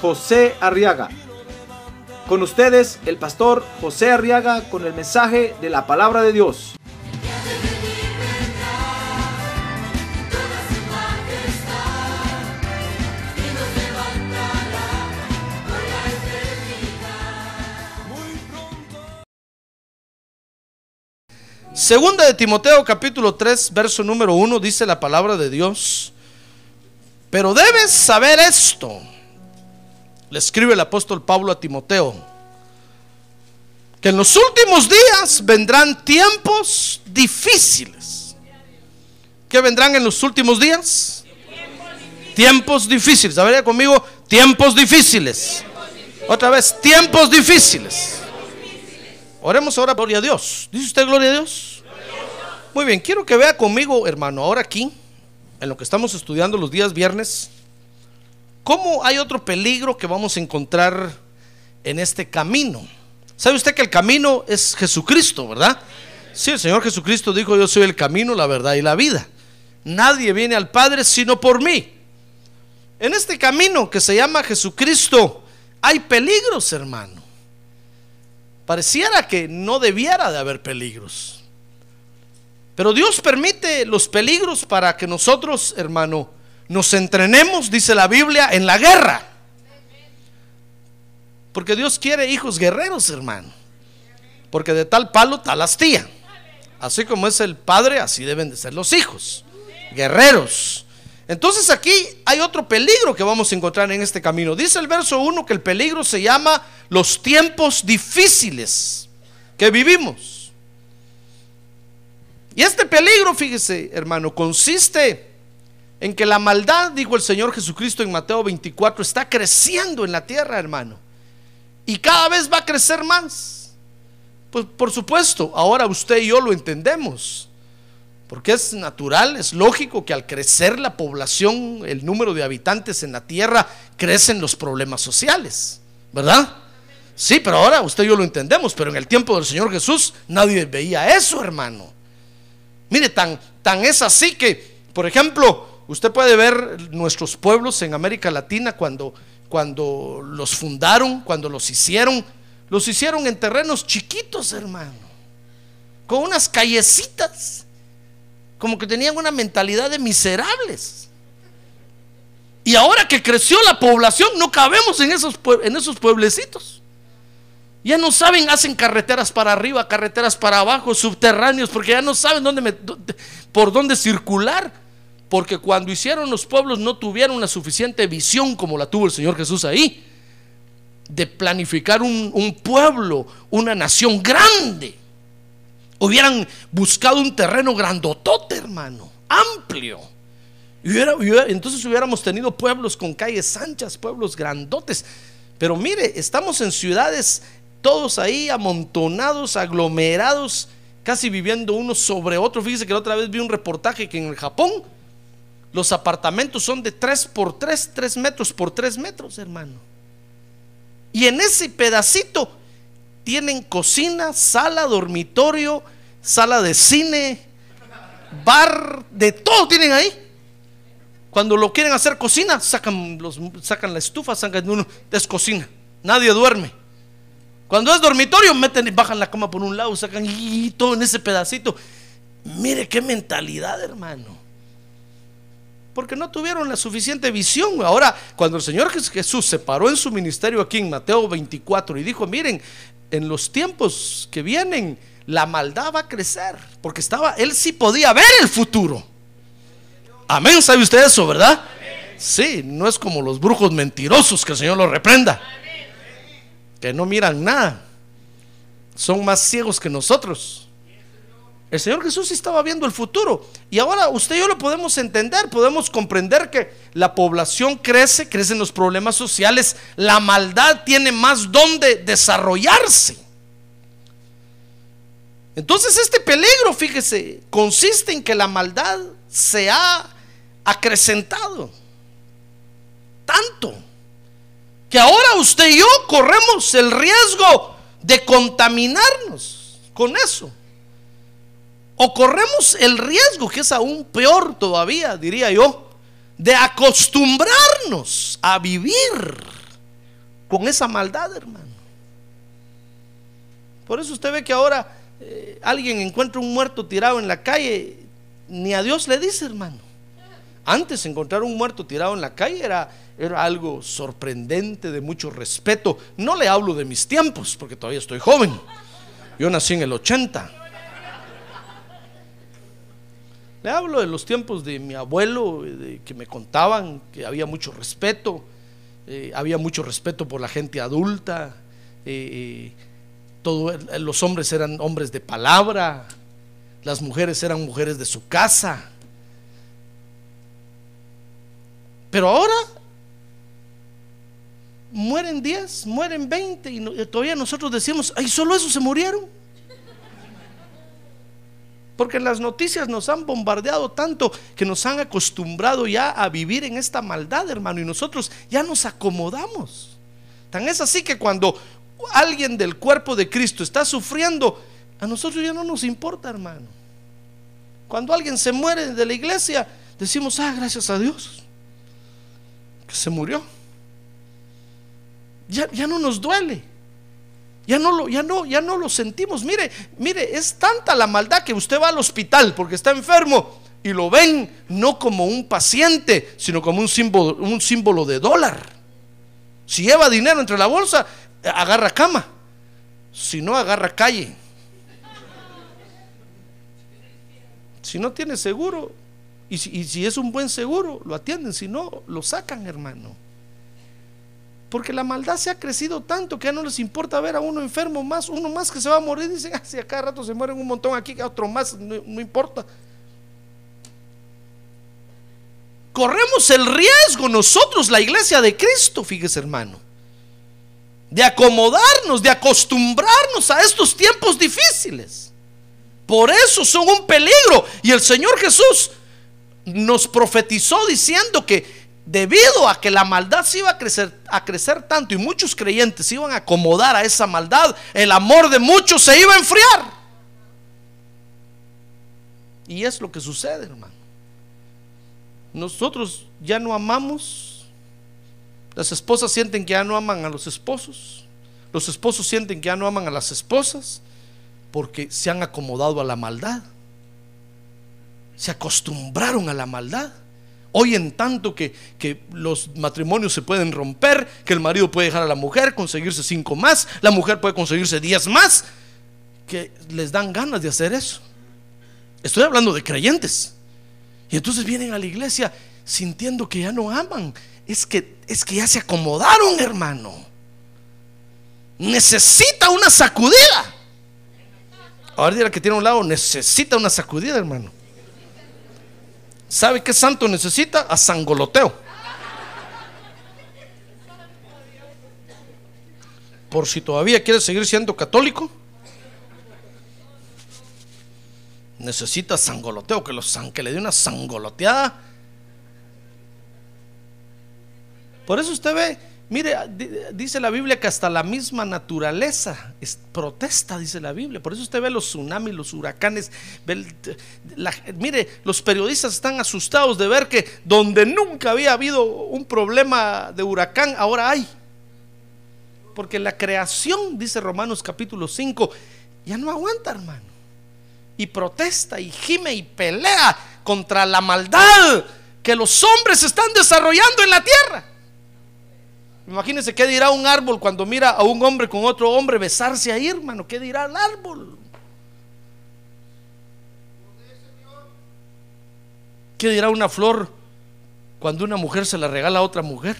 José Arriaga. Con ustedes, el pastor José Arriaga con el mensaje de la palabra de Dios. Segunda de Timoteo capítulo 3, verso número 1 dice la palabra de Dios. Pero debes saber esto. Le escribe el apóstol Pablo a Timoteo. Que en los últimos días vendrán tiempos difíciles. ¿Qué vendrán en los últimos días? Tiempos difíciles. A conmigo, tiempos difíciles. Otra vez, tiempos difíciles. Oremos ahora, gloria a Dios. ¿Dice usted gloria a Dios? Muy bien, quiero que vea conmigo, hermano, ahora aquí, en lo que estamos estudiando los días viernes, cómo hay otro peligro que vamos a encontrar en este camino. ¿Sabe usted que el camino es Jesucristo, verdad? Sí, el Señor Jesucristo dijo, yo soy el camino, la verdad y la vida. Nadie viene al Padre sino por mí. En este camino que se llama Jesucristo hay peligros, hermano. Pareciera que no debiera de haber peligros. Pero Dios permite los peligros para que nosotros, hermano, nos entrenemos, dice la Biblia, en la guerra. Porque Dios quiere hijos guerreros, hermano. Porque de tal palo, tal astilla. Así como es el padre, así deben de ser los hijos. Guerreros. Entonces aquí hay otro peligro que vamos a encontrar en este camino. Dice el verso 1 que el peligro se llama los tiempos difíciles que vivimos. Y este peligro, fíjese hermano, consiste en que la maldad, dijo el Señor Jesucristo en Mateo 24, está creciendo en la tierra, hermano. Y cada vez va a crecer más. Pues por supuesto, ahora usted y yo lo entendemos. Porque es natural, es lógico que al crecer la población, el número de habitantes en la tierra, crecen los problemas sociales, ¿verdad? Sí, pero ahora usted y yo lo entendemos, pero en el tiempo del Señor Jesús nadie veía eso, hermano. Mire, tan, tan es así que, por ejemplo, usted puede ver nuestros pueblos en América Latina cuando, cuando los fundaron, cuando los hicieron, los hicieron en terrenos chiquitos, hermano, con unas callecitas como que tenían una mentalidad de miserables. Y ahora que creció la población, no cabemos en esos, en esos pueblecitos. Ya no saben, hacen carreteras para arriba, carreteras para abajo, subterráneos, porque ya no saben dónde por dónde circular. Porque cuando hicieron los pueblos no tuvieron la suficiente visión como la tuvo el Señor Jesús ahí, de planificar un, pueblo, una nación grande hubieran buscado un terreno grandotote, hermano, amplio. Y entonces hubiéramos tenido pueblos con calles anchas, pueblos grandotes. Pero mire, estamos en ciudades todos ahí amontonados, aglomerados, casi viviendo uno sobre otro. Fíjese que la otra vez vi un reportaje que en el Japón los apartamentos son de 3 por 3, 3 metros por 3 metros, hermano. Y en ese pedacito tienen cocina, sala, dormitorio, sala de cine, bar, de todo tienen ahí. Cuando lo quieren hacer cocina, sacan, los, sacan la estufa, sacan uno, es cocina, nadie duerme. Cuando es dormitorio, meten y bajan la cama por un lado, sacan y todo en ese pedacito. Mire qué mentalidad, hermano. Porque no tuvieron la suficiente visión. Ahora, cuando el Señor Jesús se paró en su ministerio aquí en Mateo 24 y dijo, miren, en los tiempos que vienen, la maldad va a crecer. Porque estaba, él sí podía ver el futuro. Amén, ¿sabe usted eso, verdad? Sí, no es como los brujos mentirosos que el Señor los reprenda. Que no miran nada. Son más ciegos que nosotros. El Señor Jesús estaba viendo el futuro. Y ahora usted y yo lo podemos entender, podemos comprender que la población crece, crecen los problemas sociales, la maldad tiene más donde desarrollarse. Entonces este peligro, fíjese, consiste en que la maldad se ha acrecentado tanto que ahora usted y yo corremos el riesgo de contaminarnos con eso. O corremos el riesgo, que es aún peor todavía, diría yo, de acostumbrarnos a vivir con esa maldad, hermano. Por eso usted ve que ahora eh, alguien encuentra un muerto tirado en la calle, ni a Dios le dice, hermano. Antes encontrar un muerto tirado en la calle era, era algo sorprendente, de mucho respeto. No le hablo de mis tiempos, porque todavía estoy joven. Yo nací en el 80. Le hablo de los tiempos de mi abuelo, de que me contaban que había mucho respeto, eh, había mucho respeto por la gente adulta, eh, todos los hombres eran hombres de palabra, las mujeres eran mujeres de su casa. Pero ahora mueren 10, mueren 20 y, todavía nosotros decimos, ay, solo eso se murieron. Porque las noticias nos han bombardeado tanto que nos han acostumbrado ya a vivir en esta maldad, hermano, y nosotros ya nos acomodamos. Tan es así que cuando alguien del cuerpo de Cristo está sufriendo, a nosotros ya no nos importa, hermano. Cuando alguien se muere de la iglesia, decimos, ah, gracias a Dios, que se murió. Ya, ya no nos duele. Ya no, lo, ya, no, ya no lo sentimos. Mire, mire, es tanta la maldad que usted va al hospital porque está enfermo y lo ven no como un paciente, sino como un símbolo, un símbolo de dólar. Si lleva dinero entre la bolsa, agarra cama. Si no, agarra calle. Si no tiene seguro, y si, y si es un buen seguro, lo atienden. Si no, lo sacan, hermano. Porque la maldad se ha crecido tanto que ya no les importa ver a uno enfermo más, uno más que se va a morir. Dicen, ah, si a cada rato se mueren un montón aquí, otro más, no, importa. Corremos el riesgo nosotros, la iglesia de Cristo, fíjese hermano, de acomodarnos, de acostumbrarnos a estos tiempos difíciles. Por eso son un peligro. Y el Señor Jesús nos profetizó diciendo que debido a que la maldad se iba a crecer, a crecer tanto y muchos creyentes se iban a acomodar a esa maldad, el amor de muchos se iba a enfriar. Y es lo que sucede, hermano. Nosotros ya no amamos, las esposas sienten que ya no aman a los esposos, los esposos sienten que ya no aman a las esposas porque se han acomodado a la maldad, se acostumbraron a la maldad. Hoy en tanto que, los matrimonios se pueden romper, que el marido puede dejar a la mujer, conseguirse cinco más, la mujer puede conseguirse diez más, que les dan ganas de hacer eso. Estoy hablando de creyentes. Y entonces vienen a la iglesia sintiendo que ya no aman. Es que, es que ya se acomodaron, hermano. Necesita una sacudida. Ahora dirá que tiene un lado, necesita una sacudida, hermano. ¿Sabe qué santo necesita? A sangoloteo. Por si todavía quiere seguir siendo católico, necesita sangoloteo, que, los, que le dé una sangoloteada. Por eso usted ve Mire, dice la Biblia que hasta la misma naturaleza protesta, dice la Biblia. Por eso usted ve los tsunamis, los huracanes. mire, los periodistas están asustados de ver que donde nunca había habido un problema de huracán, ahora hay. Porque la creación, dice Romanos capítulo 5, ya no aguanta, hermano. Y protesta y gime y pelea contra la maldad que los hombres están desarrollando en la tierra. Imagínense qué dirá un árbol cuando mira a un hombre con otro hombre besarse ahí, hermano. ¿Qué dirá el árbol? ¿Qué dirá una flor cuando una mujer se la regala a otra mujer?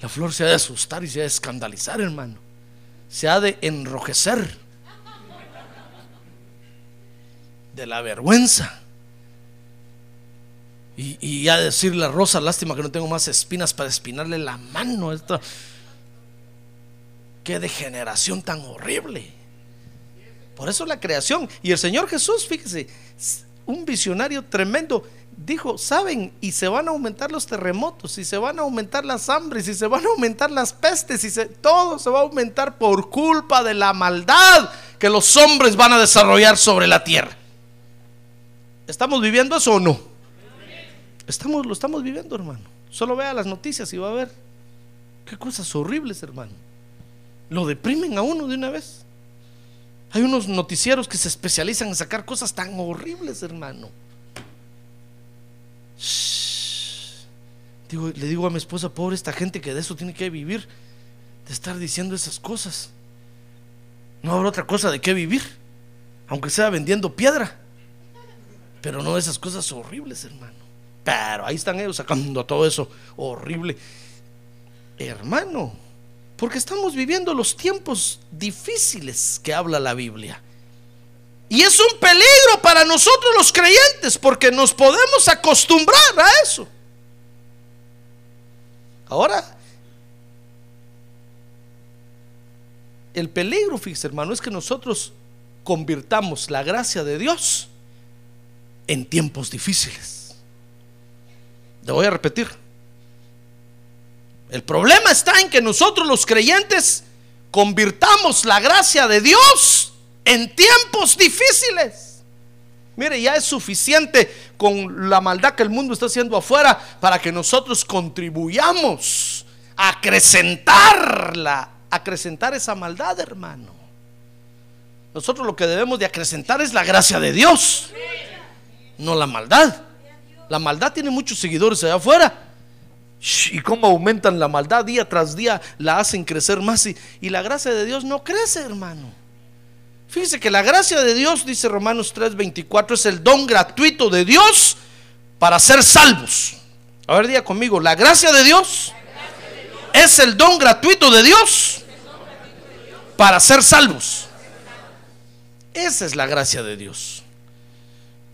La flor se ha de asustar y se ha de escandalizar, hermano. Se ha de enrojecer. de la vergüenza. Y, y ya decirle a Rosa, lástima que no tengo más espinas para espinarle la mano. Esto. Qué degeneración tan horrible. Por eso la creación. Y el Señor Jesús, fíjese, un visionario tremendo, dijo, saben, y se van a aumentar los terremotos, y se van a aumentar las hambres, y se van a aumentar las pestes, y se, todo se va a aumentar por culpa de la maldad que los hombres van a desarrollar sobre la tierra. ¿Estamos viviendo eso o no? Estamos, lo estamos viviendo, hermano. Solo vea las noticias y va a ver qué cosas horribles, hermano. Lo deprimen a uno de una vez. Hay unos noticieros que se especializan en sacar cosas tan horribles, hermano. Digo, le digo a mi esposa, pobre esta gente que de eso tiene que vivir, de estar diciendo esas cosas. No habrá otra cosa de qué vivir, aunque sea vendiendo piedra. Pero no esas cosas horribles, hermano. Pero ahí están ellos sacando todo eso horrible. Hermano, porque estamos viviendo los tiempos difíciles que habla la Biblia. Y es un peligro para nosotros los creyentes porque nos podemos acostumbrar a eso. Ahora, el peligro, fíjese hermano, es que nosotros convirtamos la gracia de Dios en tiempos difíciles. Le voy a repetir. El problema está en que nosotros los creyentes convirtamos la gracia de Dios en tiempos difíciles. Mire, ya es suficiente con la maldad que el mundo está haciendo afuera para que nosotros contribuyamos a acrecentarla, acrecentar esa maldad, hermano. Nosotros lo que debemos de acrecentar es la gracia de Dios, no la maldad. La maldad tiene muchos seguidores allá afuera. Y cómo aumentan la maldad día tras día, la hacen crecer más. Y, y la gracia de Dios no crece, hermano. Fíjese que la gracia de Dios, dice Romanos 3:24, es el don gratuito de Dios para ser salvos. A ver, diga conmigo, la gracia de Dios es el don gratuito de Dios para ser salvos. Esa es la gracia de Dios.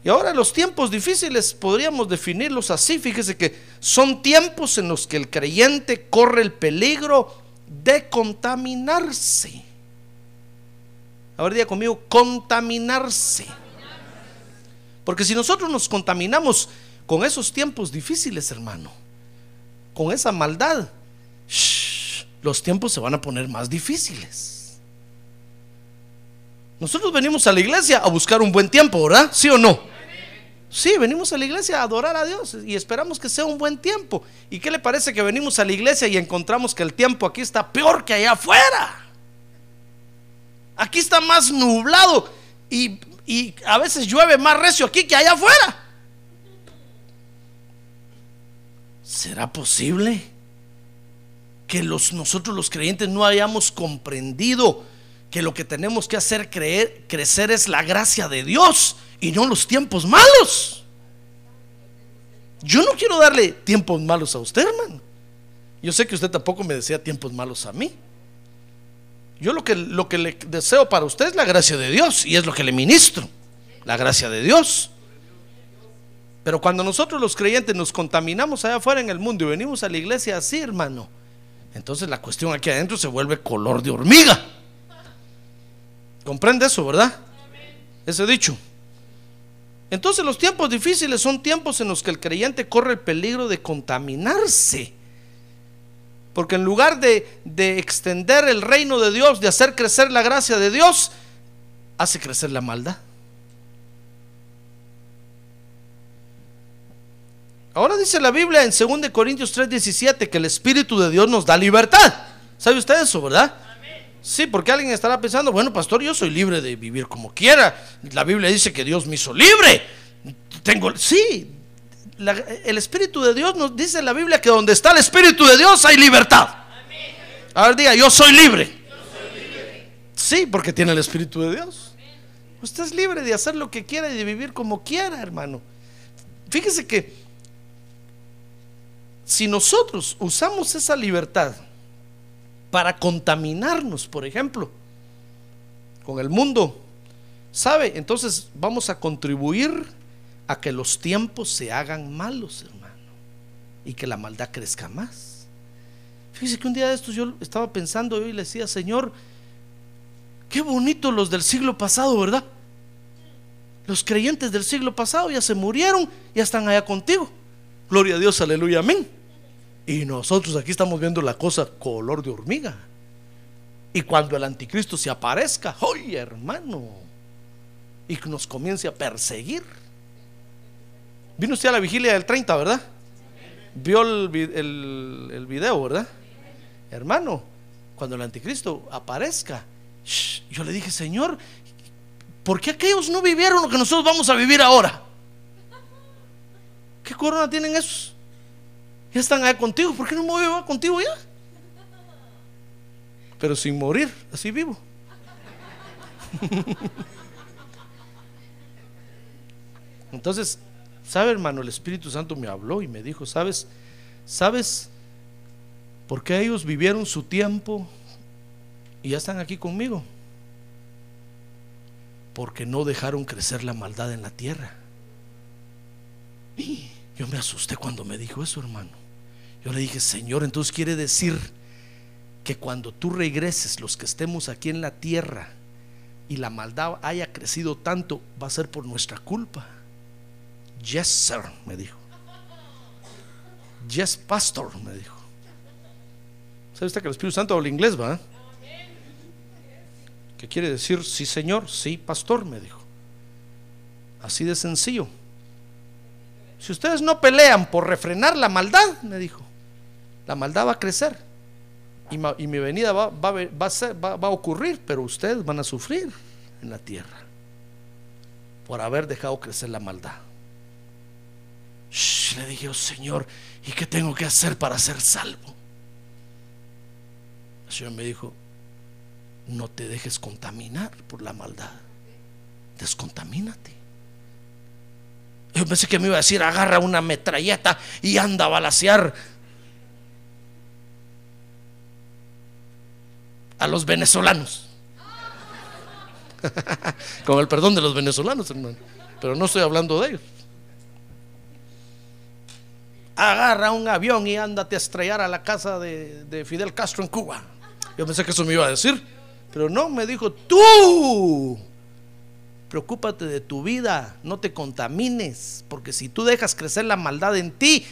Y ahora los tiempos difíciles podríamos definirlos así. Fíjese que son tiempos en los que el creyente corre el peligro de contaminarse. Ahora diga conmigo, contaminarse. Porque si nosotros nos contaminamos con esos tiempos difíciles, hermano, con esa maldad, los tiempos se van a poner más difíciles. Nosotros venimos a la iglesia a buscar un buen tiempo, ¿verdad? ¿Sí o no? Sí, venimos a la iglesia a adorar a Dios y esperamos que sea un buen tiempo. ¿Y qué le parece que venimos a la iglesia y encontramos que el tiempo aquí está peor que allá afuera? Aquí está más nublado y, y a veces llueve más recio aquí que allá afuera. ¿Será posible que los, nosotros los creyentes no hayamos comprendido que lo que tenemos que hacer creer, crecer es la gracia de Dios y no los tiempos malos? Yo no quiero darle tiempos malos a usted, hermano. Yo sé que usted tampoco me decía tiempos malos a mí. Yo lo que, lo que le deseo para usted es la gracia de Dios y es lo que le ministro, la gracia de Dios. Pero cuando nosotros los creyentes nos contaminamos allá afuera en el mundo y venimos a la iglesia así, hermano, entonces la cuestión aquí adentro se vuelve color de hormiga. ¿Comprende eso, verdad? Ese dicho. Entonces los tiempos difíciles son tiempos en los que el creyente corre el peligro de contaminarse. Porque en lugar de, de, extender el reino de Dios, de hacer crecer la gracia de Dios, hace crecer la maldad. Ahora dice la Biblia en 2 Corintios 3:17 que el Espíritu de Dios nos da libertad. ¿Sabe usted eso, verdad? Sí, porque alguien estará pensando, bueno, pastor, yo soy libre de vivir como quiera. La Biblia dice que Dios me hizo libre. Tengo, sí, el Espíritu de Dios nos dice en la Biblia que donde está el Espíritu de Dios hay libertad. A ver, diga. Yo soy libre. Sí, porque tiene el Espíritu de Dios. Usted es libre de hacer lo que quiera y de vivir como quiera, hermano. Fíjese que si nosotros usamos esa libertad para contaminarnos, por ejemplo, con el mundo, ¿Sabe? Entonces vamos a contribuir a que los tiempos se hagan malos, hermano, y que la maldad crezca más. Fíjese que un día de estos yo estaba pensando y le decía, Señor, qué bonito los del siglo pasado, ¿verdad? Los creyentes del siglo pasado ya se murieron, ya están allá contigo. Gloria a Dios, aleluya, amén. Y nosotros aquí estamos viendo la cosa color de hormiga. Y cuando el anticristo se aparezca, ¡ay, hermano! y nos comience a perseguir. Vino usted a la vigilia del 30, ¿verdad? Vio el, el, video, ¿verdad? Hermano, cuando el anticristo aparezca, yo le dije, Señor, ¿por qué aquellos no vivieron lo que nosotros vamos a vivir ahora? ¿Qué corona tienen esos? Ya están ahí contigo, ¿por qué no me voy a llevar contigo ya? Pero sin morir, así vivo. Entonces, ¿sabe hermano? El Espíritu Santo me habló y me dijo, ¿sabes? ¿Sabes por qué ellos vivieron su tiempo y ya están aquí conmigo? Porque no dejaron crecer la maldad en la tierra. Y yo me asusté cuando me dijo eso, hermano. Yo le dije, Señor, entonces quiere decir que cuando tú regreses, los que estemos aquí en la tierra y la maldad haya crecido tanto, va a ser por nuestra culpa. Yes, sir, me dijo. Yes, pastor, me dijo. ¿Sabe usted que el Espíritu Santo habla inglés, va? ¿Qué quiere decir? Sí, señor, sí, pastor, me dijo. Así de sencillo. Si ustedes no pelean por refrenar la maldad, me dijo, la maldad va a crecer. Y, mi venida va, a ocurrir, pero ustedes van a sufrir en la tierra por haber dejado crecer la maldad le dije, oh, Señor, ¿y qué tengo que hacer para ser salvo? El Señor me dijo, no te dejes contaminar por la maldad, descontamínate. Yo pensé que me iba a decir, agarra una metralleta y anda a balasear a los venezolanos. Con el perdón de los venezolanos, hermano. Pero no estoy hablando de ellos agarra un avión y ándate a estrellar a la casa de, Fidel Castro en Cuba. Yo pensé que eso me iba a decir, pero no, me dijo, tú, preocúpate de tu vida, no te contamines, porque si tú dejas crecer la maldad en ti,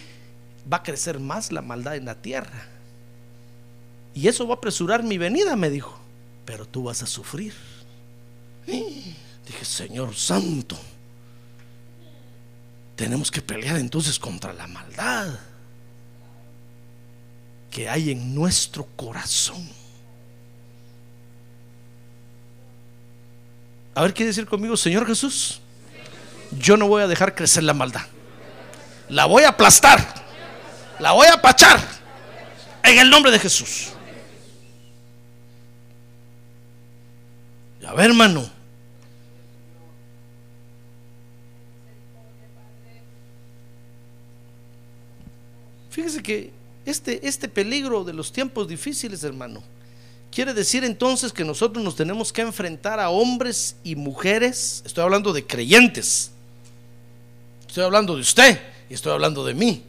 va a crecer más la maldad en la tierra. Y eso va a apresurar mi venida, me dijo, pero tú vas a sufrir. Dije, Señor Santo, tenemos que pelear entonces contra la maldad que hay en nuestro corazón. A ver, quiere decir conmigo, Señor Jesús, yo no voy a dejar crecer la maldad. La voy a aplastar. La voy a apachar. En el nombre de Jesús. A ver, hermano. Fíjese que este, este peligro de los tiempos difíciles, hermano, quiere decir entonces que nosotros nos tenemos que enfrentar a hombres y mujeres, estoy hablando de creyentes, estoy hablando de usted y estoy hablando de mí,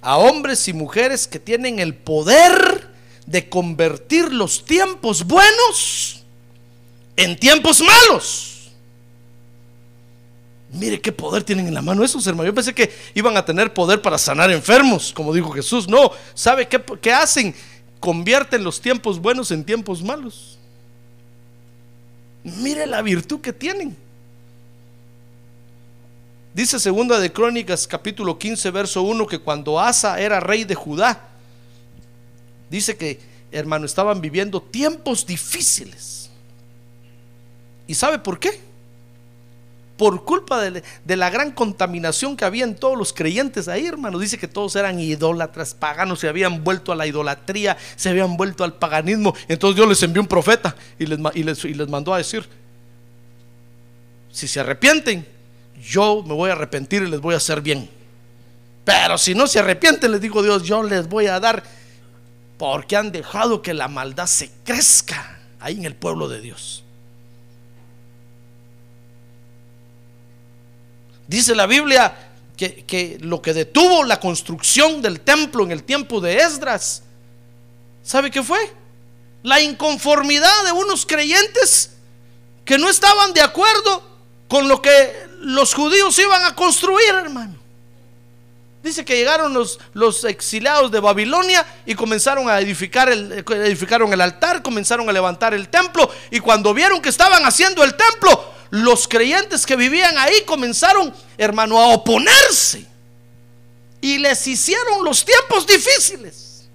a hombres y mujeres que tienen el poder de convertir los tiempos buenos en tiempos malos. Mire qué poder tienen en la mano esos hermanos. Yo pensé que iban a tener poder para sanar enfermos, como dijo Jesús. No, ¿sabe qué, qué hacen? Convierten los tiempos buenos en tiempos malos. Mire la virtud que tienen. Dice segunda de Crónicas capítulo 15 verso 1 que cuando Asa era rey de Judá, dice que hermano estaban viviendo tiempos difíciles. ¿Y sabe por qué? por culpa de, la gran contaminación que había en todos los creyentes ahí, hermano. Dice que todos eran idólatras, paganos, se habían vuelto a la idolatría, se habían vuelto al paganismo. Entonces Dios les envió un profeta y les, mandó a decir, si se arrepienten, yo me voy a arrepentir y les voy a hacer bien. Pero si no se arrepienten, les digo Dios, yo les voy a dar porque han dejado que la maldad se crezca ahí en el pueblo de Dios. Dice la Biblia que, que lo que detuvo la construcción del templo en el tiempo de Esdras, ¿sabe qué fue? La inconformidad de unos creyentes que no estaban de acuerdo con lo que los judíos iban a construir, hermano. Dice que llegaron los, los, exiliados de Babilonia y comenzaron a edificar el, edificaron el altar, comenzaron a levantar el templo y cuando vieron que estaban haciendo el templo, los creyentes que vivían ahí comenzaron, hermano, a oponerse y les hicieron los tiempos difíciles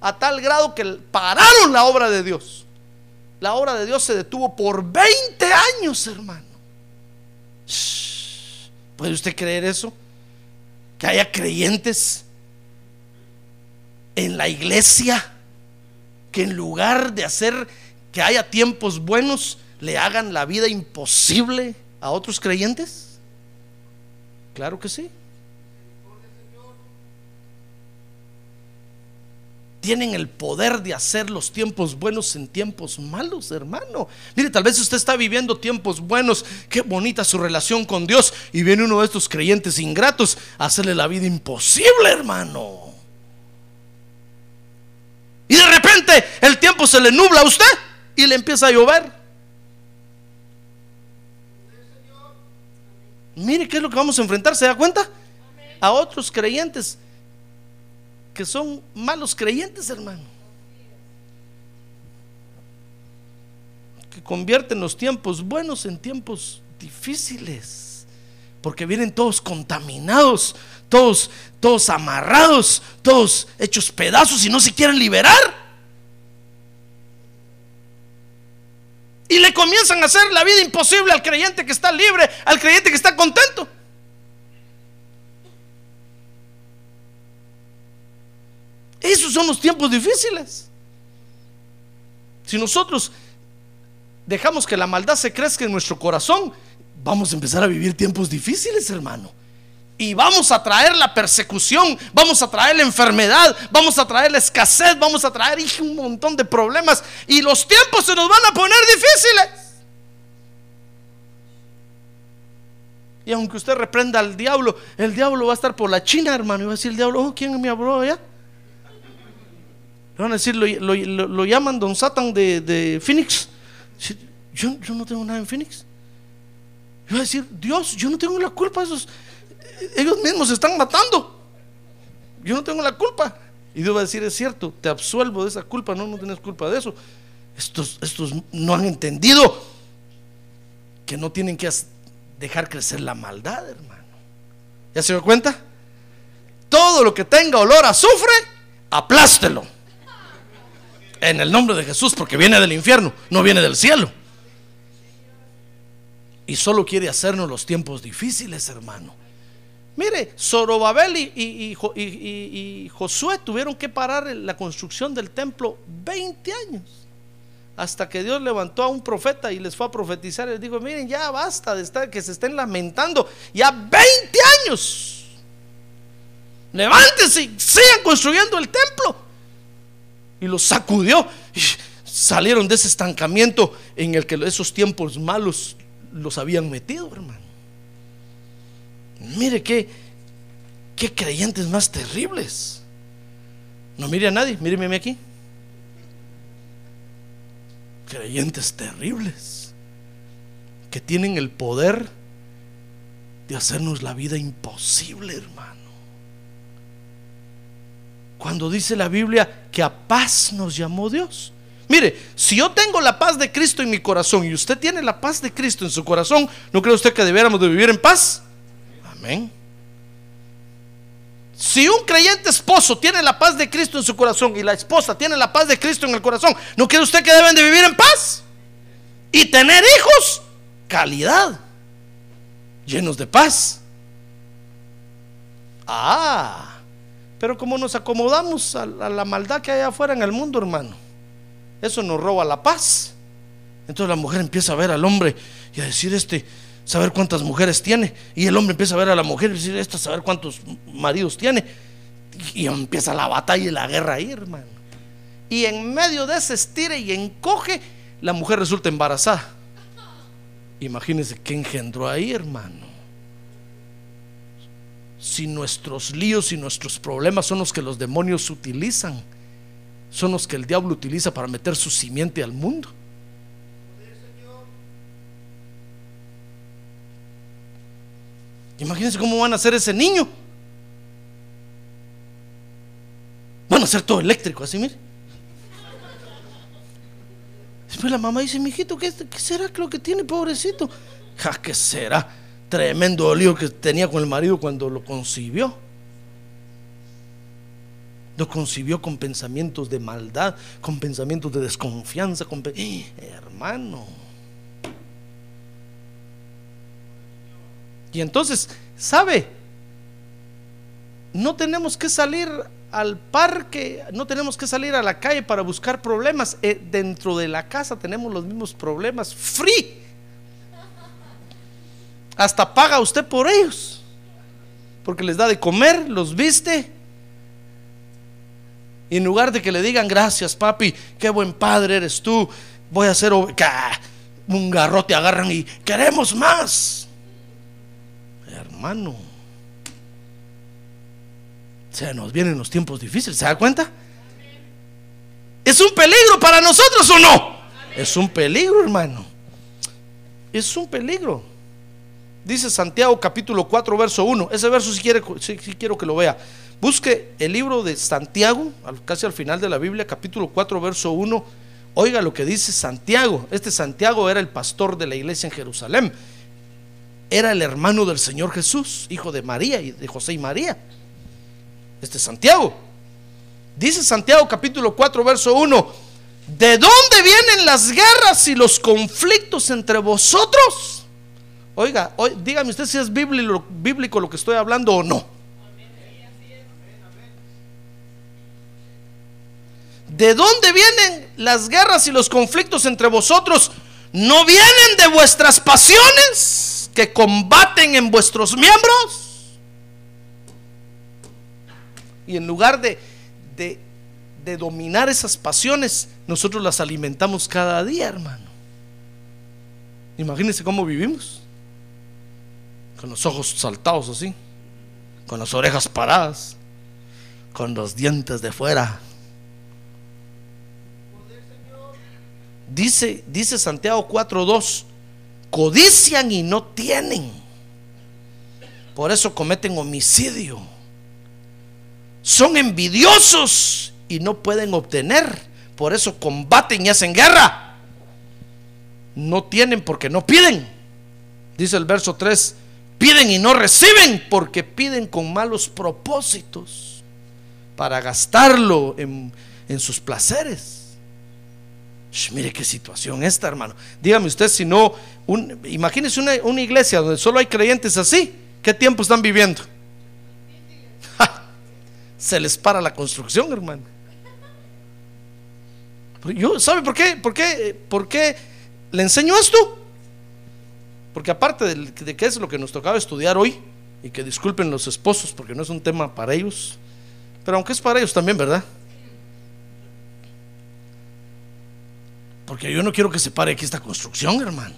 a tal grado que pararon la obra de Dios. La obra de Dios se detuvo por 20 años, hermano. ¿Puede usted creer eso? Que haya creyentes en la iglesia que en lugar de hacer que haya tiempos buenos, le hagan la vida imposible a otros creyentes? Claro que sí. tienen el poder de hacer los tiempos buenos en tiempos malos, hermano. Mire, tal vez usted está viviendo tiempos buenos, qué bonita su relación con Dios, y viene uno de estos creyentes ingratos a hacerle la vida imposible, hermano. Y de repente el tiempo se le nubla a usted y le empieza a llover. Mire qué es lo que vamos a enfrentar, ¿se da cuenta? A otros creyentes que son malos creyentes, hermano. Que convierten los tiempos buenos en tiempos difíciles. Porque vienen todos contaminados, todos, todos amarrados, todos hechos pedazos y no se quieren liberar. Y le comienzan a hacer la vida imposible al creyente que está libre, al creyente que está contento. Esos son los tiempos difíciles. Si nosotros dejamos que la maldad se crezca en nuestro corazón, vamos a empezar a vivir tiempos difíciles, hermano. Y vamos a traer la persecución, vamos a traer la enfermedad, vamos a traer la escasez, vamos a traer un montón de problemas. Y los tiempos se nos van a poner difíciles. Y aunque usted reprenda al diablo, el diablo va a estar por la China, hermano. Y va a decir el diablo, oh, ¿quién me habló allá? van a decir, lo, llaman Don Satan de, Phoenix. Yo, no tengo nada en Phoenix. Yo voy a decir, Dios, yo no tengo la culpa. Esos, ellos mismos se están matando. Yo no tengo la culpa. Y Dios va a decir, es cierto, te absuelvo de esa culpa. No, no tienes culpa de eso. Estos, estos no han entendido que no tienen que dejar crecer la maldad, hermano. ¿Ya se dio cuenta? Todo lo que tenga olor a azufre, aplástelo. En el nombre de Jesús, porque viene del infierno, no viene del cielo. Y solo quiere hacernos los tiempos difíciles, hermano. Mire, Zorobabel y, Josué tuvieron que parar la construcción del templo 20 años. Hasta que Dios levantó a un profeta y les fue a profetizar. Y les dijo: Miren, ya basta de estar que se estén lamentando. Ya 20 años. Levántense y sigan construyendo el templo y los sacudió. Y salieron de ese estancamiento en el que esos tiempos malos los habían metido, hermano. Mire qué, qué creyentes más terribles. No mire a nadie, míreme aquí. Creyentes terribles que tienen el poder de hacernos la vida imposible, hermano. Cuando dice la Biblia que a paz nos llamó Dios. Mire, si yo tengo la paz de Cristo en mi corazón y usted tiene la paz de Cristo en su corazón, ¿no cree usted que debiéramos de vivir en paz? Amén. Si un creyente esposo tiene la paz de Cristo en su corazón y la esposa tiene la paz de Cristo en el corazón, ¿no cree usted que deben de vivir en paz? Y tener hijos, calidad, llenos de paz. Ah, pero como nos acomodamos a, la maldad que hay afuera en el mundo, hermano, eso nos roba la paz. Entonces la mujer empieza a ver al hombre y a decir, este, saber cuántas mujeres tiene. Y el hombre empieza a ver a la mujer y decir, esta, saber cuántos maridos tiene. Y empieza la batalla y la guerra ahí, hermano. Y en medio de ese estire y encoge, la mujer resulta embarazada. Imagínense qué engendró ahí, hermano. si nuestros líos y nuestros problemas son los que los demonios utilizan, son los que el diablo utiliza para meter su simiente al mundo. Imagínense cómo van a hacer ese niño. Van a ser todo eléctrico, así mire. Después la mamá dice, mijito, ¿qué, ¿qué será lo que tiene, pobrecito? Ja, ¿qué será? Tremendo lío que tenía con el marido cuando lo concibió. Lo concibió con pensamientos de maldad, con pensamientos de desconfianza, con hermano. Y entonces, ¿sabe? No tenemos que salir al parque, no tenemos que salir a la calle para buscar problemas. Eh, dentro de la casa tenemos los mismos problemas. Free. Hasta paga usted por ellos. Porque les da de comer, los viste. Y en lugar de que le digan gracias, papi, qué buen padre eres tú, voy a hacer un garrote agarran y queremos más. Hermano, se nos vienen los tiempos difíciles, ¿se da cuenta? ¿Es un peligro para nosotros o no? Es un peligro, hermano. Es un peligro. Dice Santiago capítulo 4, verso 1. Ese verso si, quiere, si, quiero que lo vea. Busque el libro de Santiago, casi al final de la Biblia, capítulo 4, verso 1. Oiga lo que dice Santiago. Este Santiago era el pastor de la iglesia en Jerusalén. Era el hermano del Señor Jesús, hijo de María y de José y María. Este Santiago. Dice Santiago capítulo 4, verso 1. ¿De dónde vienen las guerras y los conflictos entre vosotros? Oiga, dígame usted si es bíblico, lo que estoy hablando o no. ¿De dónde vienen las guerras y los conflictos entre vosotros? ¿No vienen de vuestras pasiones que combaten en vuestros miembros? Y en lugar de, de, dominar esas pasiones, nosotros las alimentamos cada día, hermano. Imagínense cómo vivimos con los ojos saltados así, con las orejas paradas, con los dientes de fuera. Dice, dice Santiago 4:2, codician y no tienen. Por eso cometen homicidio. Son envidiosos y no pueden obtener. Por eso combaten y hacen guerra. No tienen porque no piden. Dice el verso 3, Piden y no reciben porque piden con malos propósitos para gastarlo en, sus placeres. Mire qué situación esta, hermano. Dígame usted si no, imagínese una, iglesia donde solo hay creyentes así. ¿Qué tiempo están viviendo? Se les para la construcción, hermano. Yo, ¿Sabe por qué? ¿Por qué? ¿Por qué le enseño esto? Porque aparte de, de qué es lo que nos tocaba estudiar hoy, y que disculpen los esposos porque no es un tema para ellos, pero aunque es para ellos también, ¿verdad? Porque yo no quiero que se pare aquí esta construcción, hermano.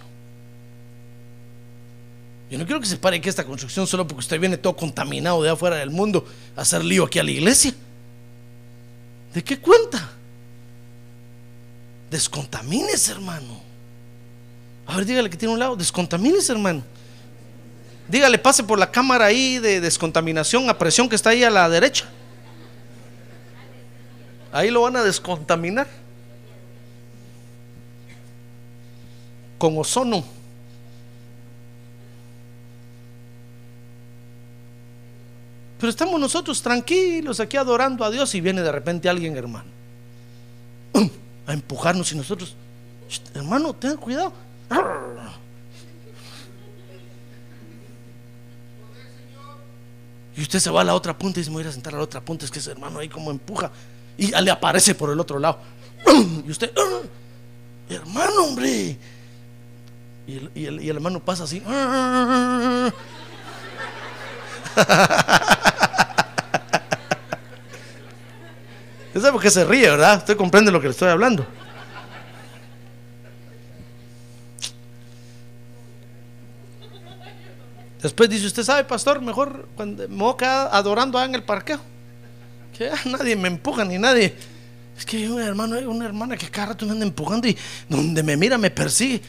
Yo no quiero que se pare aquí esta construcción solo porque usted viene todo contaminado de afuera del mundo a hacer lío aquí a la iglesia. ¿De qué cuenta? Descontamines, hermano. A ver, dígale que tiene un lado. Descontamínese, hermano. Dígale, pase por la cámara ahí de descontaminación a presión que está ahí a la derecha. Ahí lo van a descontaminar. Con ozono. Pero estamos nosotros tranquilos aquí adorando a Dios y viene de repente alguien, hermano, a empujarnos y nosotros, hermano, ten cuidado. Y usted se va a la otra punta y se me voy a sentar a la otra punta. Es que ese hermano ahí como empuja y le aparece por el otro lado. Y usted, hermano, hombre. Y el, hermano pasa así. ¿Sabe por qué se ríe, verdad? Usted comprende lo que le estoy hablando. Después dice, usted sabe, pastor, mejor cuando me voy a quedar adorando en el parqueo. Que nadie me empuja ni nadie. Es que hay un hermano, hay una hermana que cada rato me anda empujando y donde me mira me persigue.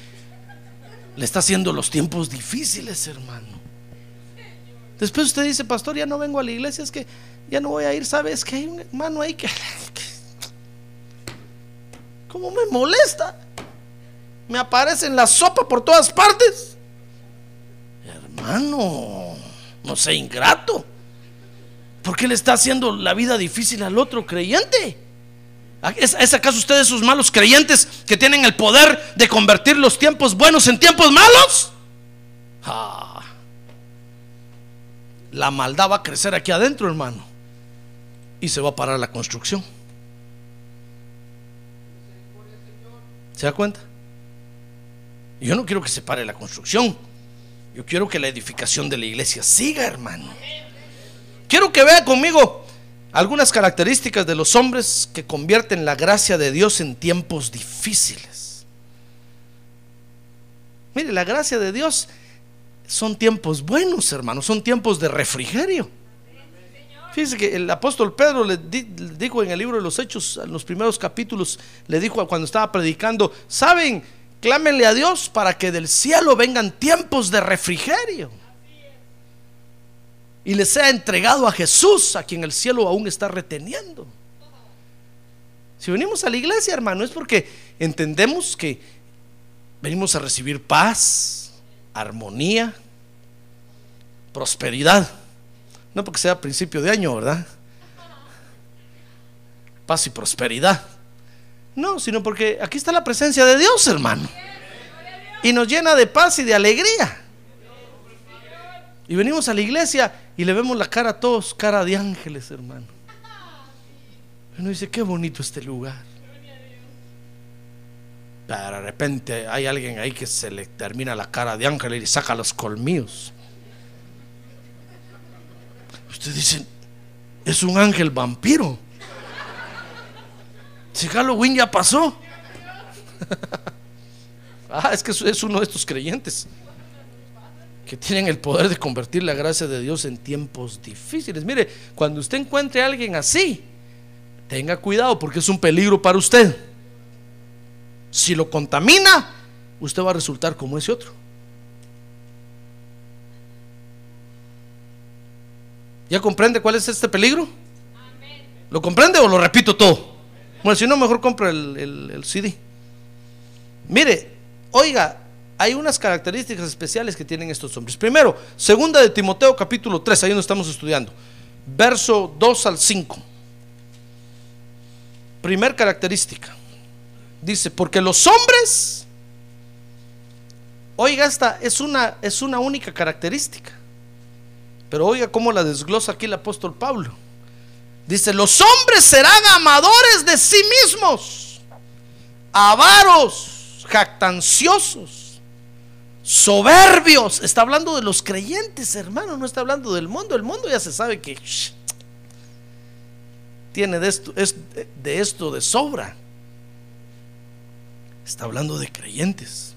Le está haciendo los tiempos difíciles, hermano. Después usted dice, pastor, ya no vengo a la iglesia, es que ya no voy a ir, ¿sabes? Que hay un hermano ahí que... ¿Cómo me molesta? Me aparece en la sopa por todas partes. Hermano, no sea ingrato. ¿Por qué le está haciendo la vida difícil al otro creyente? ¿Es, acaso ustedes esos malos creyentes que tienen el poder de convertir los tiempos buenos en tiempos malos? Ah. La maldad va a crecer aquí adentro, hermano. Y se va a parar la construcción. ¿Se da cuenta? Yo no quiero que se pare la construcción. Yo quiero que la edificación de la iglesia siga, hermano. Quiero que vea conmigo algunas características de los hombres que convierten la gracia de Dios en tiempos difíciles. Mire, la gracia de Dios son tiempos buenos, hermano, son tiempos de refrigerio. Fíjese que el apóstol Pedro le dijo en el libro de los Hechos, en los primeros capítulos, le dijo cuando estaba predicando, saben, clámenle a Dios para que del cielo vengan tiempos de refrigerio. Y les sea entregado a Jesús, a quien el cielo aún está reteniendo. Si venimos a la iglesia, hermano, es porque entendemos que venimos a recibir paz, armonía, prosperidad. No porque sea principio de año, ¿verdad? Paz y prosperidad. No, sino porque aquí está la presencia de Dios, hermano. Y nos llena de paz y de alegría. Y venimos a la iglesia y le vemos la cara a todos, cara de ángeles, hermano. Uno dice, qué bonito este lugar. Pero de repente hay alguien ahí que se le termina la cara de ángel y saca los colmillos. Ustedes dicen, es un ángel vampiro. Si Halloween ya pasó. ah, es que es uno de estos creyentes que tienen el poder de convertir la gracia de Dios en tiempos difíciles. Mire, cuando usted encuentre a alguien así, tenga cuidado porque es un peligro para usted. Si lo contamina, usted va a resultar como ese otro. ¿Ya comprende cuál es este peligro? ¿Lo comprende o lo repito todo? Bueno, si no, mejor compra el, el- el CD. Mire, oiga, hay unas características especiales que tienen estos hombres. Primero, segunda de Timoteo capítulo 3, ahí donde estamos estudiando. Verso 2 al 5. Primer característica. Dice, porque los hombres, oiga, esta es una, es una única característica. Pero oiga cómo la desglosa aquí el apóstol Pablo. Dice, los hombres serán amadores de sí mismos, avaros, jactanciosos, soberbios. Está hablando de los creyentes, hermano, no está hablando del mundo. El mundo ya se sabe que tiene de esto, es de esto de sobra. Está hablando de creyentes.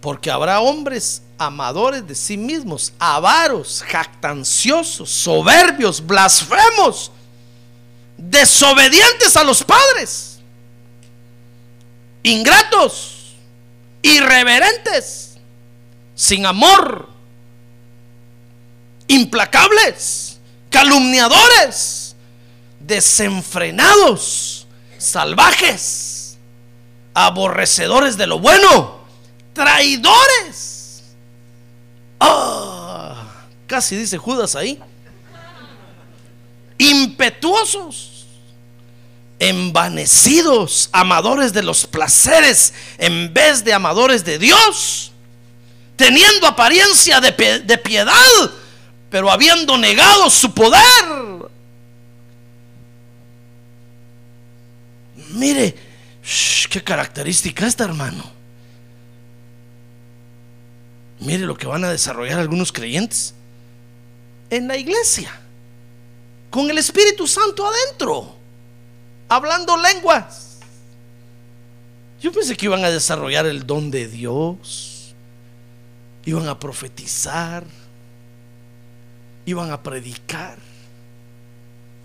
Porque habrá hombres amadores de sí mismos, avaros, jactanciosos, soberbios, blasfemos, desobedientes a los padres, ingratos, irreverentes, sin amor, implacables, calumniadores, desenfrenados, salvajes, aborrecedores de lo bueno, traidores. Ah, casi dice Judas ahí. Impetuosos, envanecidos, amadores de los placeres en vez de amadores de Dios, teniendo apariencia de, pie- de piedad, pero habiendo negado su poder. Mire, qué característica esta, hermano. Mire lo que van a desarrollar algunos creyentes en la iglesia, con el Espíritu Santo adentro, hablando lenguas. Yo pensé que iban a desarrollar el don de Dios. iban a profetizar, iban a predicar.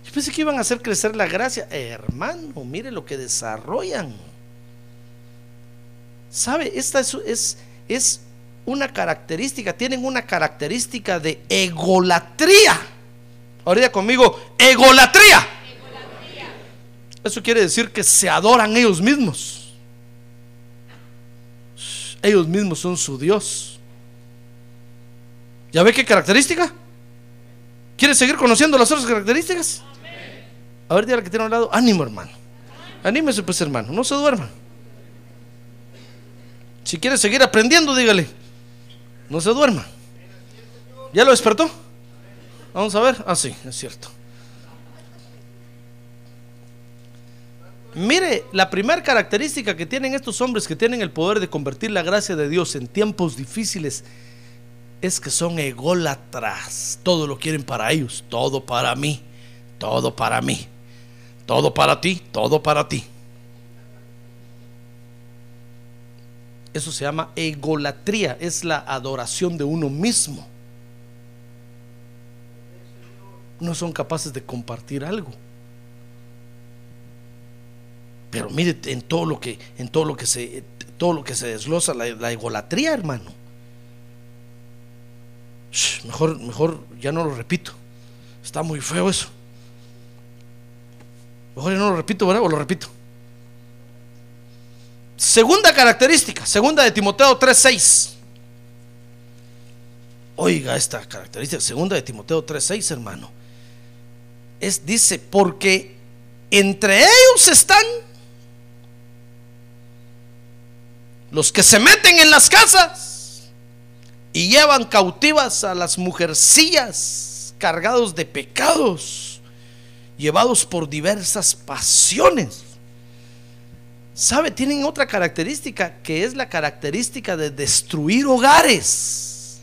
Yo pensé que iban a hacer crecer la gracia. hermano, mire lo que desarrollan. ¿Sabe? Esta es, es, es una característica, tienen una característica de egolatría. Ahorita conmigo, egolatría. Eso quiere decir que se adoran ellos mismos. Ellos mismos son su Dios. ¿Ya ve qué característica? ¿Quiere seguir conociendo las otras características? A ver, dígale que tiene a un lado, ánimo hermano. Anímese pues hermano, no se duerma. Si quiere seguir aprendiendo, dígale, no se duerma. ¿Ya lo despertó? Vamos a ver. Ah, sí, es cierto. Mire, la primera característica que tienen estos hombres que tienen el poder de convertir la gracia de Dios en tiempos difíciles es que son ególatras. Todo lo quieren para ellos, todo para mí, todo para mí, todo para ti, todo para ti. Eso se llama egolatría, es la adoración de uno mismo. No son capaces de compartir algo. Pero mire en todo lo que en todo lo que se todo lo que se desglosa la, la egolatría, hermano. mejor mejor ya no lo repito. Está muy feo eso. Mejor ya no lo repito, ¿verdad? O lo repito. Segunda característica, segunda de Timoteo 3:6. Oiga esta característica, segunda de Timoteo 3:6, hermano. Es dice, porque entre ellos están los que se meten en las casas y llevan cautivas a las mujercillas cargados de pecados, llevados por diversas pasiones ¿Sabe? Tienen otra característica que es la característica de destruir hogares.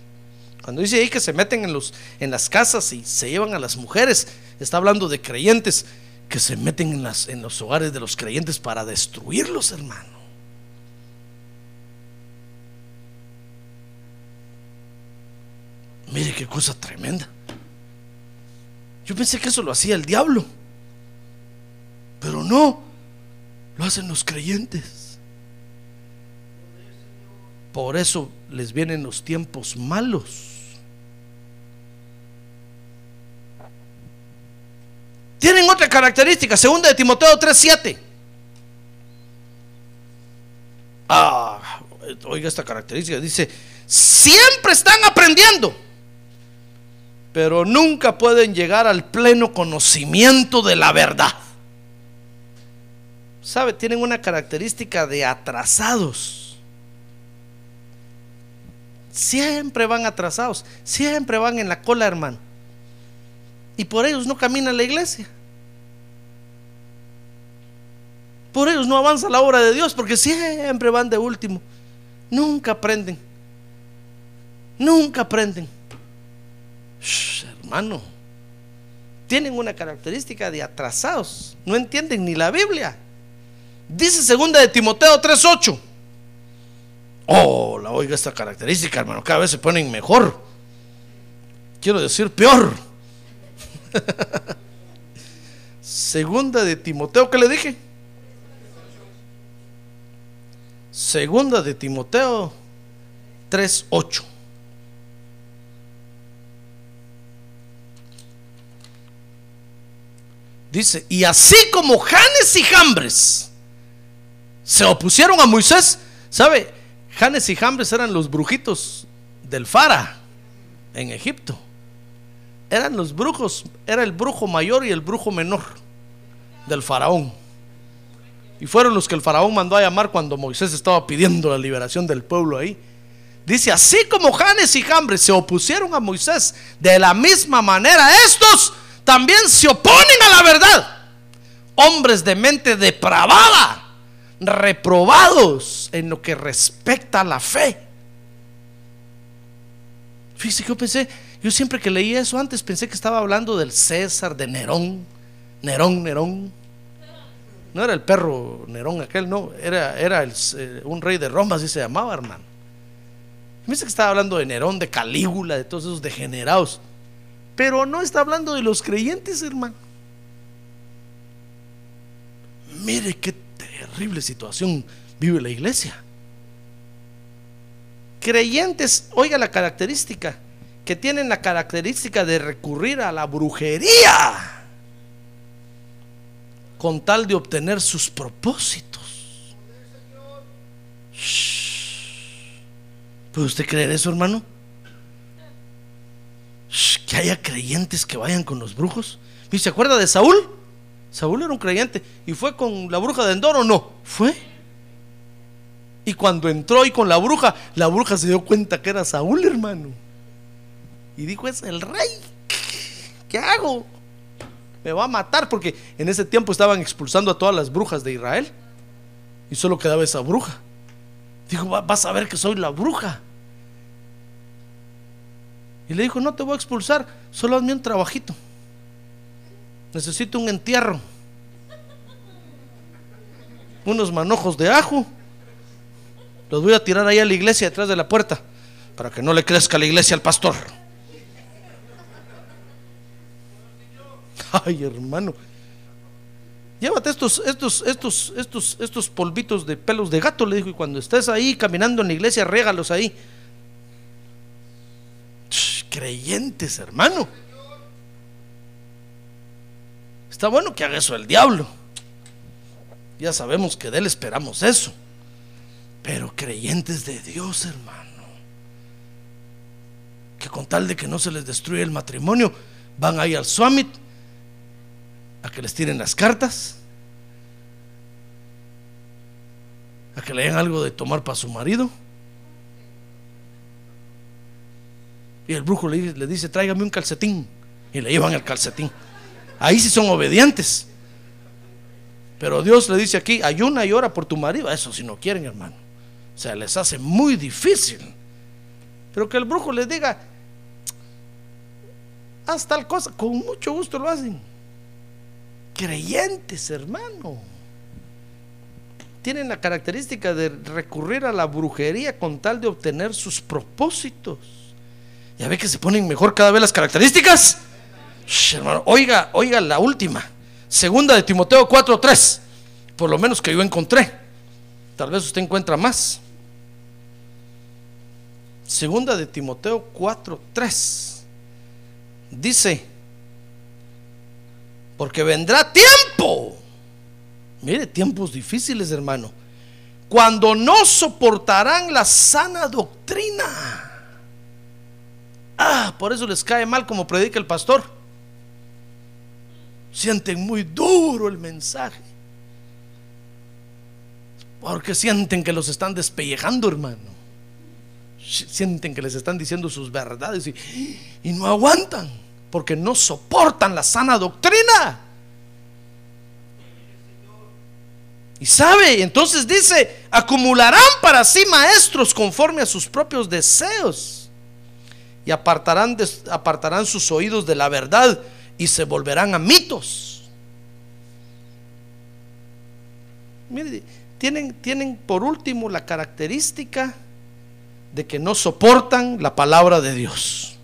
Cuando dice ahí que se meten en, los, en las casas y se llevan a las mujeres, está hablando de creyentes que se meten en, las, en los hogares de los creyentes para destruirlos, hermano. Mire qué cosa tremenda. Yo pensé que eso lo hacía el diablo, pero no. Lo hacen los creyentes. Por eso les vienen los tiempos malos. Tienen otra característica, segunda de Timoteo 3:7. Ah, oiga esta característica, dice, siempre están aprendiendo, pero nunca pueden llegar al pleno conocimiento de la verdad. ¿sabe? Tienen una característica de atrasados. Siempre van atrasados, siempre van en la cola, hermano. Y por ellos no camina la iglesia. Por ellos no avanza la obra de Dios, porque siempre van de último. Nunca aprenden. Nunca aprenden. Hermano, tienen una característica de atrasados. No entienden ni la Biblia. Dice segunda de Timoteo 3:8. Oh, la oiga esta característica, hermano, cada vez se ponen mejor. Quiero decir peor. segunda de Timoteo, ¿qué le dije? Segunda de Timoteo 3:8. Dice, y así como Janes y Jambres se opusieron a Moisés. ¿Sabe? Janes y Jambres eran los brujitos del Fara en Egipto. Eran los brujos, era el brujo mayor y el brujo menor del faraón. Y fueron los que el faraón mandó a llamar cuando Moisés estaba pidiendo la liberación del pueblo ahí. Dice, así como Janes y Jambres se opusieron a Moisés, de la misma manera estos también se oponen a la verdad. Hombres de mente depravada reprobados en lo que respecta a la fe. Fíjese que yo pensé, yo siempre que leía eso antes pensé que estaba hablando del César, de Nerón, Nerón, Nerón. No era el perro Nerón aquel, no, era, era eh, un rey de Roma, así se llamaba, hermano. Dice que estaba hablando de Nerón, de Calígula, de todos esos degenerados. Pero no está hablando de los creyentes, hermano. Mire qué terrible situación vive la iglesia. Creyentes, oiga la característica, que tienen la característica de recurrir a la brujería con tal de obtener sus propósitos. ¿Puede usted creer eso, hermano? Que haya creyentes que vayan con los brujos. ¿Y se acuerda de Saúl? Saúl era un creyente y fue con la bruja de Endor o no? Fue. Y cuando entró y con la bruja, la bruja se dio cuenta que era Saúl, hermano. Y dijo, es el rey. ¿Qué hago? Me va a matar porque en ese tiempo estaban expulsando a todas las brujas de Israel. Y solo quedaba esa bruja. Dijo, vas a ver que soy la bruja. Y le dijo, no te voy a expulsar, solo hazme un trabajito. Necesito un entierro. Unos manojos de ajo. Los voy a tirar ahí a la iglesia detrás de la puerta para que no le crezca la iglesia al pastor. Ay, hermano. Llévate estos, estos, estos, estos, estos polvitos de pelos de gato, le dijo, y cuando estés ahí caminando en la iglesia, régalos ahí. Creyentes, hermano. Está bueno que haga eso el diablo. Ya sabemos que de él esperamos eso. Pero creyentes de Dios, hermano. Que con tal de que no se les destruya el matrimonio, van ahí al summit a que les tiren las cartas, a que le den algo de tomar para su marido. Y el brujo le, le dice, tráigame un calcetín. Y le llevan el calcetín. Ahí sí son obedientes. Pero Dios le dice aquí, ayuna y ora por tu marido. Eso si no quieren, hermano. O sea, les hace muy difícil. Pero que el brujo les diga, haz tal cosa, con mucho gusto lo hacen creyentes, hermano. Tienen la característica de recurrir a la brujería con tal de obtener sus propósitos. ¿Ya ve que se ponen mejor cada vez las características? hermano, oiga, oiga la última. Segunda de Timoteo 4:3. Por lo menos que yo encontré. Tal vez usted encuentra más. Segunda de Timoteo 4:3. Dice, porque vendrá tiempo. Mire, tiempos difíciles, hermano. Cuando no soportarán la sana doctrina. Ah, por eso les cae mal como predica el pastor. Sienten muy duro el mensaje. Porque sienten que los están despellejando, hermano. Sienten que les están diciendo sus verdades y, y no aguantan porque no soportan la sana doctrina. Y sabe, entonces dice, acumularán para sí maestros conforme a sus propios deseos. Y apartarán, apartarán sus oídos de la verdad y se volverán a mitos. Mire, tienen, tienen por último la característica de que no soportan la palabra de Dios.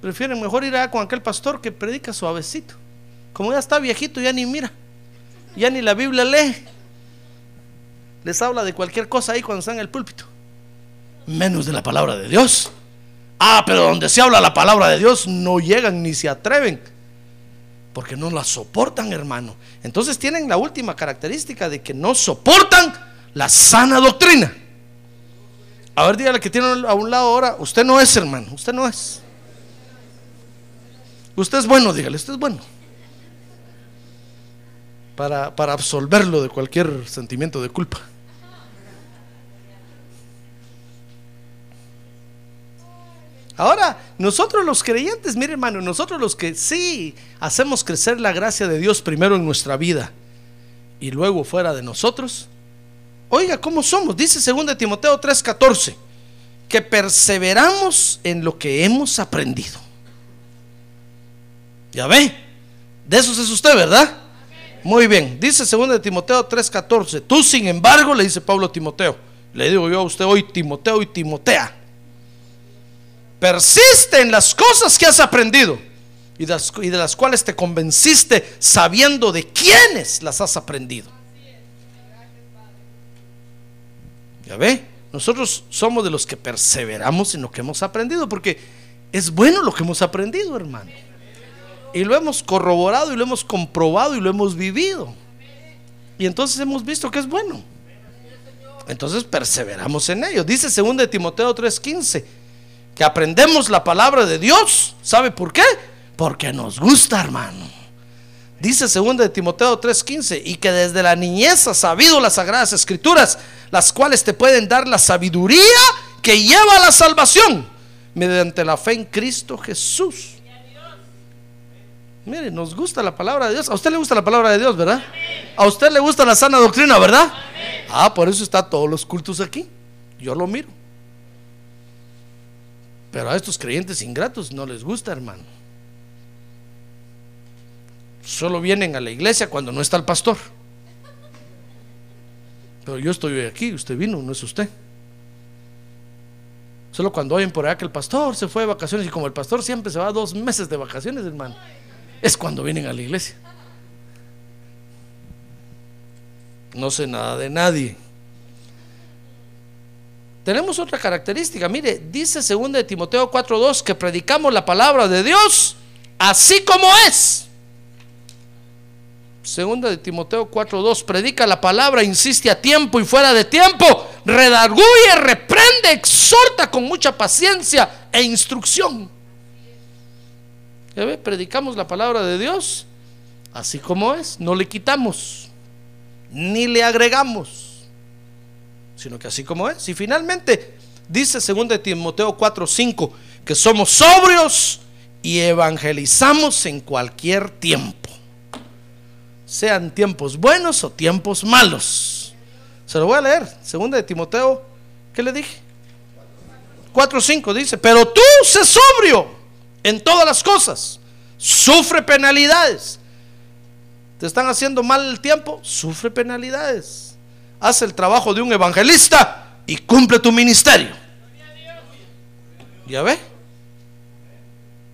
Prefieren mejor ir allá con aquel pastor que predica suavecito. Como ya está viejito, ya ni mira. Ya ni la Biblia lee. Les habla de cualquier cosa ahí cuando están en el púlpito. Menos de la palabra de Dios. Ah, pero donde se habla la palabra de Dios no llegan ni se atreven. Porque no la soportan, hermano. Entonces tienen la última característica de que no soportan la sana doctrina. A ver, dígale que tiene a un lado ahora. Usted no es, hermano. Usted no es. Usted es bueno, dígale, usted es bueno. Para, para absolverlo de cualquier sentimiento de culpa. Ahora, nosotros los creyentes, mire hermano, nosotros los que sí hacemos crecer la gracia de Dios primero en nuestra vida y luego fuera de nosotros, oiga, ¿cómo somos? Dice 2 Timoteo 3:14, que perseveramos en lo que hemos aprendido. Ya ve, de eso es usted, ¿verdad? Muy bien, dice 2 de Timoteo 3:14. Tú, sin embargo, le dice Pablo a Timoteo, le digo yo a usted hoy, Timoteo y Timotea, persiste en las cosas que has aprendido y de las, cuales te convenciste sabiendo de quiénes las has aprendido. Ya ve, nosotros somos de los que perseveramos en lo que hemos aprendido, porque es bueno lo que hemos aprendido, hermano. Y lo hemos corroborado y lo hemos comprobado y lo hemos vivido. Y entonces hemos visto que es bueno. Entonces perseveramos en ello. Dice 2 de Timoteo 3:15 que aprendemos la palabra de Dios. ¿Sabe por qué? Porque nos gusta, hermano. Dice 2 de Timoteo 3:15 y que desde la niñez has sabido las sagradas escrituras, las cuales te pueden dar la sabiduría que lleva a la salvación mediante la fe en Cristo Jesús. Mire, nos gusta la palabra de Dios. A usted le gusta la palabra de Dios, ¿verdad? A usted le gusta la sana doctrina, ¿verdad? Ah, por eso está todos los cultos aquí. Yo lo miro. Pero a estos creyentes ingratos no les gusta, hermano. Solo vienen a la iglesia cuando no está el pastor. Pero yo estoy aquí, usted vino, no es usted. Solo cuando oyen por allá que el pastor se fue de vacaciones y como el pastor siempre se va dos meses de vacaciones, hermano es cuando vienen a la iglesia. No sé nada de nadie. Tenemos otra característica, mire, dice 2 de Timoteo 4:2 que predicamos la palabra de Dios así como es. Segunda de Timoteo 4:2 predica la palabra, insiste a tiempo y fuera de tiempo, redarguye, reprende, exhorta con mucha paciencia e instrucción. Predicamos la palabra de Dios así como es, no le quitamos, ni le agregamos, sino que así como es. Y finalmente dice 2 Timoteo 4:5 que somos sobrios y evangelizamos en cualquier tiempo, sean tiempos buenos o tiempos malos. Se lo voy a leer, 2 de Timoteo, ¿qué le dije? 4:5 dice, pero tú sé sobrio en todas las cosas. Sufre penalidades. ¿Te están haciendo mal el tiempo? Sufre penalidades. Haz el trabajo de un evangelista y cumple tu ministerio. ¿Ya ve?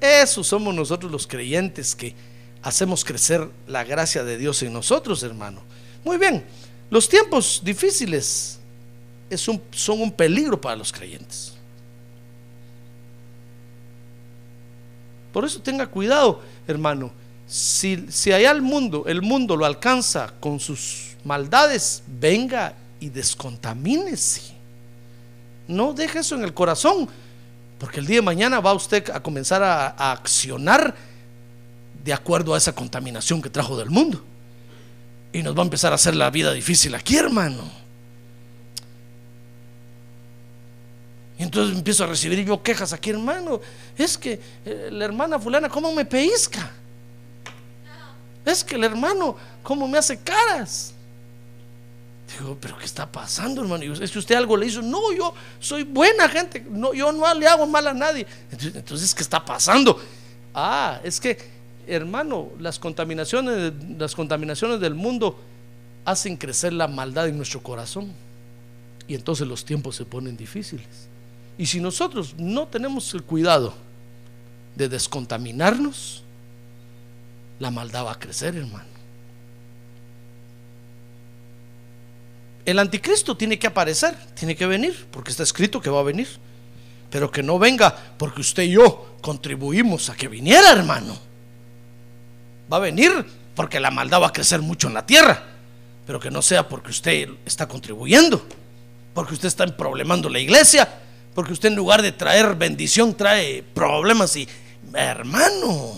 Esos somos nosotros los creyentes que hacemos crecer la gracia de Dios en nosotros, hermano. Muy bien, los tiempos difíciles son un peligro para los creyentes. Por eso tenga cuidado, hermano. Si, si allá el mundo, el mundo lo alcanza con sus maldades, venga y descontamínese. No deje eso en el corazón, porque el día de mañana va usted a comenzar a, accionar de acuerdo a esa contaminación que trajo del mundo. Y nos va a empezar a hacer la vida difícil aquí, hermano. Y entonces empiezo a recibir yo quejas aquí, hermano. Es que eh, la hermana fulana, ¿cómo me peisca? Es que el hermano, ¿cómo me hace caras? Digo, pero ¿qué está pasando, hermano? ¿Es que usted algo le hizo? No, yo soy buena gente. No, yo no le hago mal a nadie. Entonces, entonces ¿qué está pasando? Ah, es que, hermano, las contaminaciones, las contaminaciones del mundo hacen crecer la maldad en nuestro corazón. Y entonces los tiempos se ponen difíciles. Y si nosotros no tenemos el cuidado de descontaminarnos, la maldad va a crecer, hermano. El anticristo tiene que aparecer, tiene que venir, porque está escrito que va a venir. Pero que no venga porque usted y yo contribuimos a que viniera, hermano. Va a venir porque la maldad va a crecer mucho en la tierra, pero que no sea porque usted está contribuyendo, porque usted está problemando la iglesia, porque usted en lugar de traer bendición trae problemas y hermano,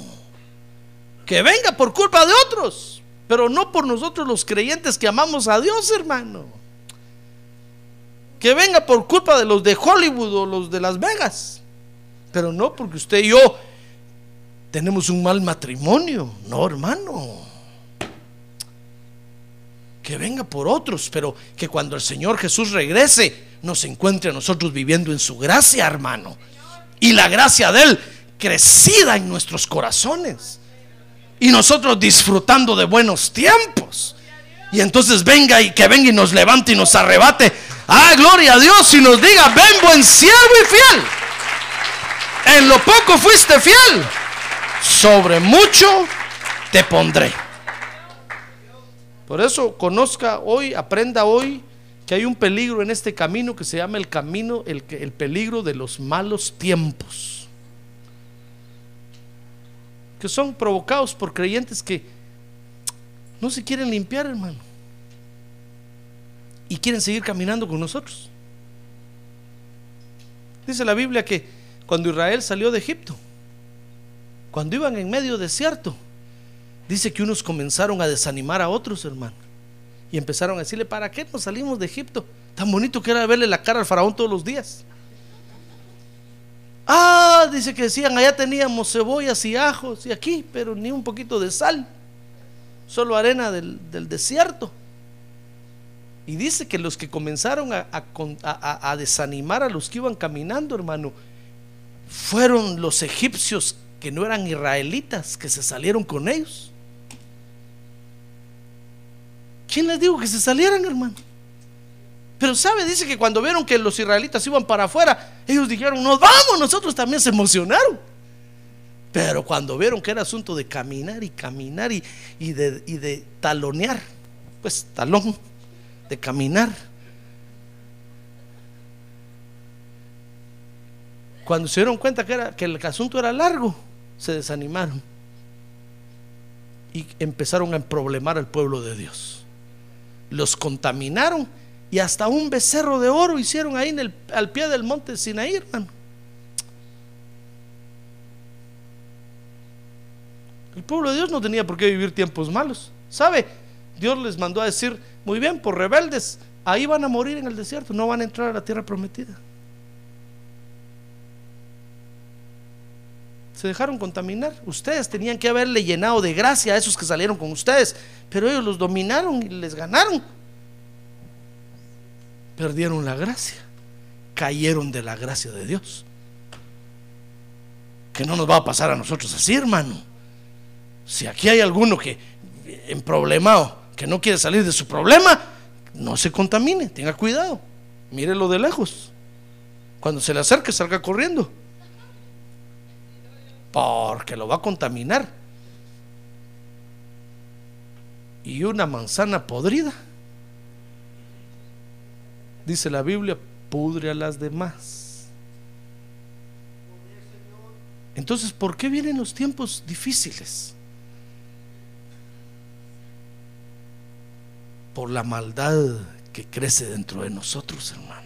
que venga por culpa de otros, pero no por nosotros los creyentes que amamos a Dios, hermano. Que venga por culpa de los de Hollywood o los de Las Vegas, pero no porque usted y yo tenemos un mal matrimonio, no, hermano que venga por otros, pero que cuando el Señor Jesús regrese, nos encuentre a nosotros viviendo en su gracia, hermano. Y la gracia de Él crecida en nuestros corazones. Y nosotros disfrutando de buenos tiempos. Y entonces venga y que venga y nos levante y nos arrebate. Ah, gloria a Dios y nos diga, ven buen siervo y fiel. En lo poco fuiste fiel. Sobre mucho te pondré. Por eso conozca hoy, aprenda hoy que hay un peligro en este camino que se llama el camino, el, el peligro de los malos tiempos. Que son provocados por creyentes que no se quieren limpiar, hermano. Y quieren seguir caminando con nosotros. Dice la Biblia que cuando Israel salió de Egipto, cuando iban en medio desierto, dice que unos comenzaron a desanimar a otros, hermano. Y empezaron a decirle, ¿para qué nos salimos de Egipto? Tan bonito que era verle la cara al faraón todos los días. Ah, dice que decían, allá teníamos cebollas y ajos y aquí, pero ni un poquito de sal, solo arena del, desierto. Y dice que los que comenzaron a, a, desanimar a los que iban caminando, hermano, fueron los egipcios que no eran israelitas, que se salieron con ellos. ¿Quién les dijo que se salieran, hermano? Pero sabe, dice que cuando vieron que los israelitas iban para afuera, ellos dijeron, nos vamos, nosotros también se emocionaron. Pero cuando vieron que era asunto de caminar y caminar y, de, de talonear, pues talón, de caminar. Cuando se dieron cuenta que, era, que el asunto era largo, se desanimaron y empezaron a problemar al pueblo de Dios. Los contaminaron y hasta un becerro de oro hicieron ahí en el, al pie del monte Sinaí, hermano. El pueblo de Dios no tenía por qué vivir tiempos malos. ¿Sabe? Dios les mandó a decir, muy bien, por rebeldes, ahí van a morir en el desierto, no van a entrar a la tierra prometida. se dejaron contaminar. Ustedes tenían que haberle llenado de gracia a esos que salieron con ustedes, pero ellos los dominaron y les ganaron. Perdieron la gracia, cayeron de la gracia de Dios. Que no nos va a pasar a nosotros así, hermano. Si aquí hay alguno que en problemado, que no quiere salir de su problema, no se contamine, tenga cuidado. Mírelo de lejos. Cuando se le acerque, salga corriendo porque lo va a contaminar. Y una manzana podrida, dice la Biblia, pudre a las demás. Entonces, ¿por qué vienen los tiempos difíciles? Por la maldad que crece dentro de nosotros, hermano.